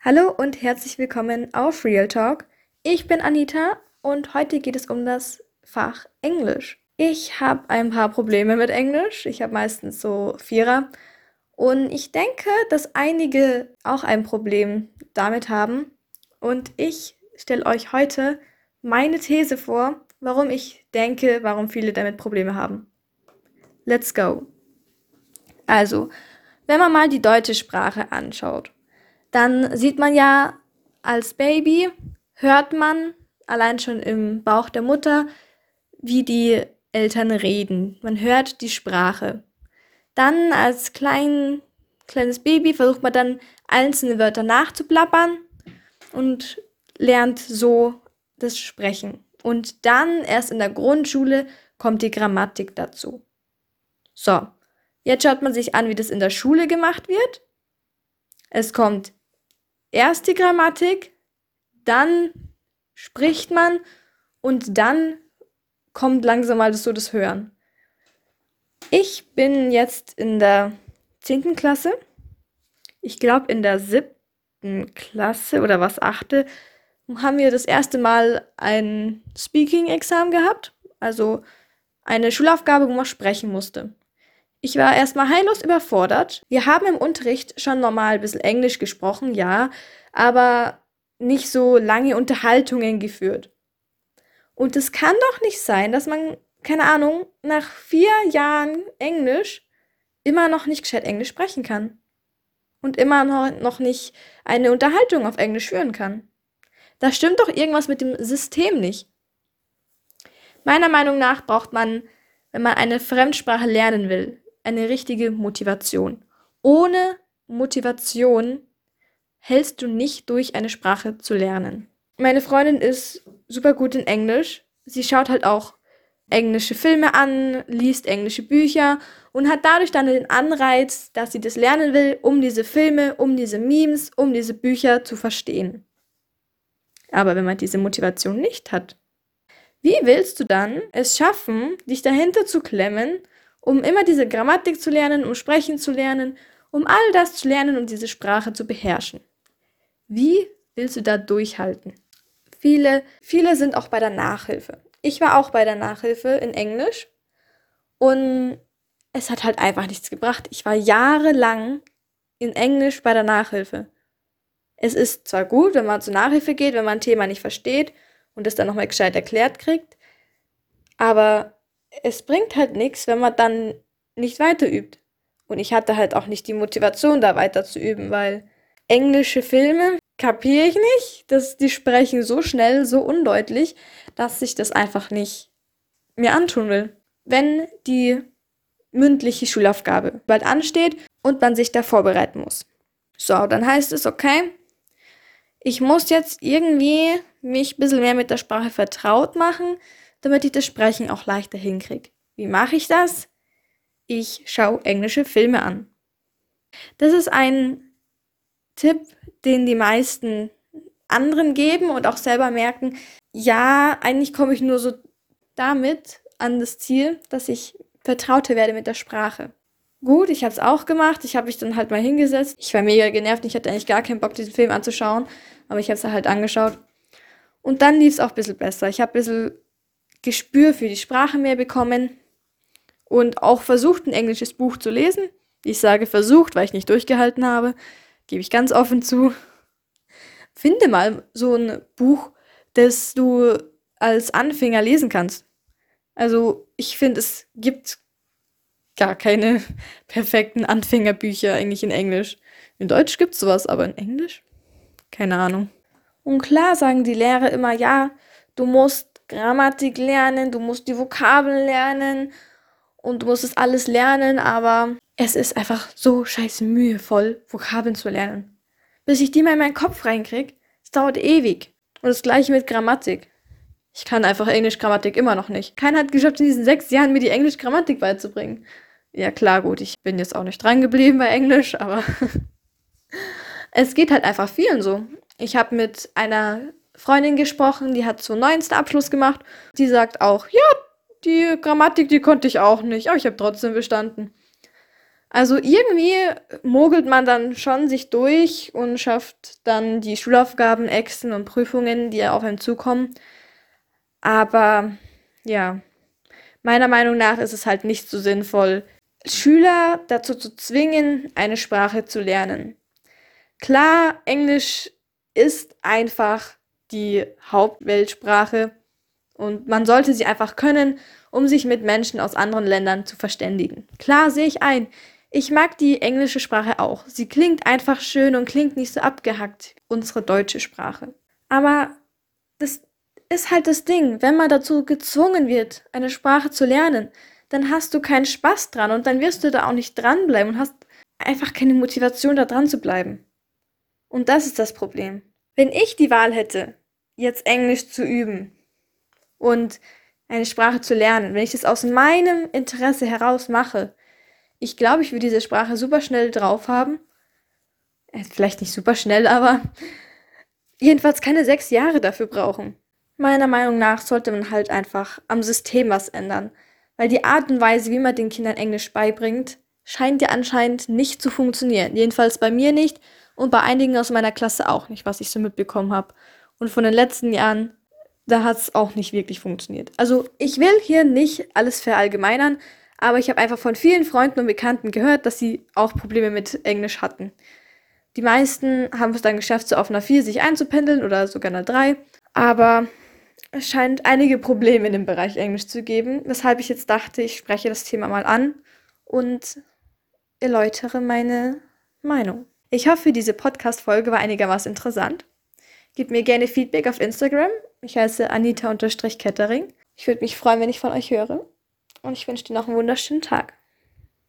Hallo und herzlich willkommen auf Real Talk. Ich bin Anita und heute geht es um das Fach Englisch. Ich habe ein paar Probleme mit Englisch. Ich habe meistens so Vierer. Und ich denke, dass einige auch ein Problem damit haben. Und ich stelle euch heute meine These vor, warum ich denke, warum viele damit Probleme haben. Let's go. Also, wenn man mal die deutsche Sprache anschaut, dann sieht man ja als Baby, hört man allein schon im Bauch der Mutter, wie die Eltern reden. Man hört die Sprache. Dann als klein, kleines Baby versucht man dann einzelne Wörter nachzuplappern und lernt so das Sprechen. Und dann erst in der Grundschule kommt die Grammatik dazu. So, jetzt schaut man sich an, wie das in der Schule gemacht wird. Es kommt erst die Grammatik, dann spricht man und dann kommt langsam mal so das Hören. Ich bin jetzt in der 10. Klasse. Ich glaube, in der 7. Klasse oder was, 8. haben wir das erste Mal ein Speaking-Examen gehabt. Also eine Schulaufgabe, wo man sprechen musste. Ich war erstmal heillos überfordert. Wir haben im Unterricht schon normal ein bisschen Englisch gesprochen, ja, aber nicht so lange Unterhaltungen geführt. Und es kann doch nicht sein, dass man, keine Ahnung, nach vier Jahren Englisch immer noch nicht gescheit Englisch sprechen kann. Und immer noch, noch nicht eine Unterhaltung auf Englisch führen kann. Da stimmt doch irgendwas mit dem System nicht. Meiner Meinung nach braucht man, wenn man eine Fremdsprache lernen will, eine richtige Motivation. Ohne Motivation hältst du nicht durch, eine Sprache zu lernen. Meine Freundin ist super gut in Englisch. Sie schaut halt auch englische Filme an, liest englische Bücher und hat dadurch dann den Anreiz, dass sie das lernen will, um diese Filme, um diese Memes, um diese Bücher zu verstehen. Aber wenn man diese Motivation nicht hat, wie willst du dann es schaffen, dich dahinter zu klemmen um immer diese Grammatik zu lernen, um sprechen zu lernen, um all das zu lernen und diese Sprache zu beherrschen. Wie willst du da durchhalten? Viele, viele sind auch bei der Nachhilfe. Ich war auch bei der Nachhilfe in Englisch und es hat halt einfach nichts gebracht. Ich war jahrelang in Englisch bei der Nachhilfe. Es ist zwar gut, wenn man zur Nachhilfe geht, wenn man ein Thema nicht versteht und es dann nochmal gescheit erklärt kriegt, aber es bringt halt nichts, wenn man dann nicht weiter übt. Und ich hatte halt auch nicht die Motivation, da weiter zu üben, weil englische Filme kapiere ich nicht. dass die sprechen so schnell, so undeutlich, dass ich das einfach nicht mir antun will. Wenn die mündliche Schulaufgabe bald ansteht und man sich da vorbereiten muss. So, dann heißt es, okay, ich muss jetzt irgendwie mich ein bisschen mehr mit der Sprache vertraut machen, damit ich das Sprechen auch leichter hinkriege. Wie mache ich das? Ich schaue englische Filme an. Das ist ein Tipp, den die meisten anderen geben und auch selber merken, ja, eigentlich komme ich nur so damit an das Ziel, dass ich vertrauter werde mit der Sprache. Gut, ich habe es auch gemacht. Ich habe mich dann halt mal hingesetzt. Ich war mega genervt. Ich hatte eigentlich gar keinen Bock, diesen Film anzuschauen. Aber ich habe es halt angeschaut. Und dann lief es auch ein bisschen besser. Ich habe ein bisschen Gespür für die Sprache mehr bekommen und auch versucht, ein englisches Buch zu lesen. Ich sage versucht, weil ich nicht durchgehalten habe, gebe ich ganz offen zu. Finde mal so ein Buch, das du als Anfänger lesen kannst. Also ich finde, es gibt gar keine perfekten Anfängerbücher eigentlich in Englisch. In Deutsch gibt es sowas, aber in Englisch? Keine Ahnung. Und klar sagen die Lehrer immer, ja, du musst Grammatik lernen, du musst die Vokabeln lernen und du musst es alles lernen, aber es ist einfach so scheiße mühevoll, Vokabeln zu lernen. Bis ich die mal in meinen Kopf reinkrieg, es dauert ewig. Und das gleiche mit Grammatik. Ich kann einfach Englisch-Grammatik immer noch nicht. Keiner hat geschafft, in diesen sechs Jahren mir die Englisch-Grammatik beizubringen. Ja, klar, gut, ich bin jetzt auch nicht dran geblieben bei Englisch, aber es geht halt einfach vielen so. Ich habe mit einer Freundin gesprochen, die hat so neunsten Abschluss gemacht. Die sagt auch, ja, die Grammatik, die konnte ich auch nicht, aber ich habe trotzdem bestanden. Also irgendwie mogelt man dann schon sich durch und schafft dann die Schulaufgaben, Exen und Prüfungen, die auf einem zukommen. Aber ja, meiner Meinung nach ist es halt nicht so sinnvoll, Schüler dazu zu zwingen, eine Sprache zu lernen. Klar, Englisch ist einfach die Hauptweltsprache und man sollte sie einfach können, um sich mit Menschen aus anderen Ländern zu verständigen. Klar sehe ich ein, ich mag die englische Sprache auch. Sie klingt einfach schön und klingt nicht so abgehackt, unsere deutsche Sprache. Aber das ist halt das Ding, wenn man dazu gezwungen wird, eine Sprache zu lernen, dann hast du keinen Spaß dran und dann wirst du da auch nicht dranbleiben und hast einfach keine Motivation, da dran zu bleiben. Und das ist das Problem. Wenn ich die Wahl hätte, jetzt Englisch zu üben und eine Sprache zu lernen, wenn ich das aus meinem Interesse heraus mache, ich glaube, ich würde diese Sprache super schnell drauf haben. Äh, vielleicht nicht super schnell, aber jedenfalls keine sechs Jahre dafür brauchen. Meiner Meinung nach sollte man halt einfach am System was ändern. Weil die Art und Weise, wie man den Kindern Englisch beibringt, scheint ja anscheinend nicht zu funktionieren. Jedenfalls bei mir nicht und bei einigen aus meiner Klasse auch nicht, was ich so mitbekommen habe. Und von den letzten Jahren, da hat es auch nicht wirklich funktioniert. Also ich will hier nicht alles verallgemeinern, aber ich habe einfach von vielen Freunden und Bekannten gehört, dass sie auch Probleme mit Englisch hatten. Die meisten haben es dann geschafft, so auf einer 4 sich einzupendeln oder sogar einer 3. Aber es scheint einige Probleme in dem Bereich Englisch zu geben, weshalb ich jetzt dachte, ich spreche das Thema mal an und erläutere meine Meinung. Ich hoffe, diese Podcast-Folge war einigermaßen interessant. Gebt mir gerne Feedback auf Instagram. Ich heiße Anita-Kettering. Ich würde mich freuen, wenn ich von euch höre und ich wünsche dir noch einen wunderschönen Tag.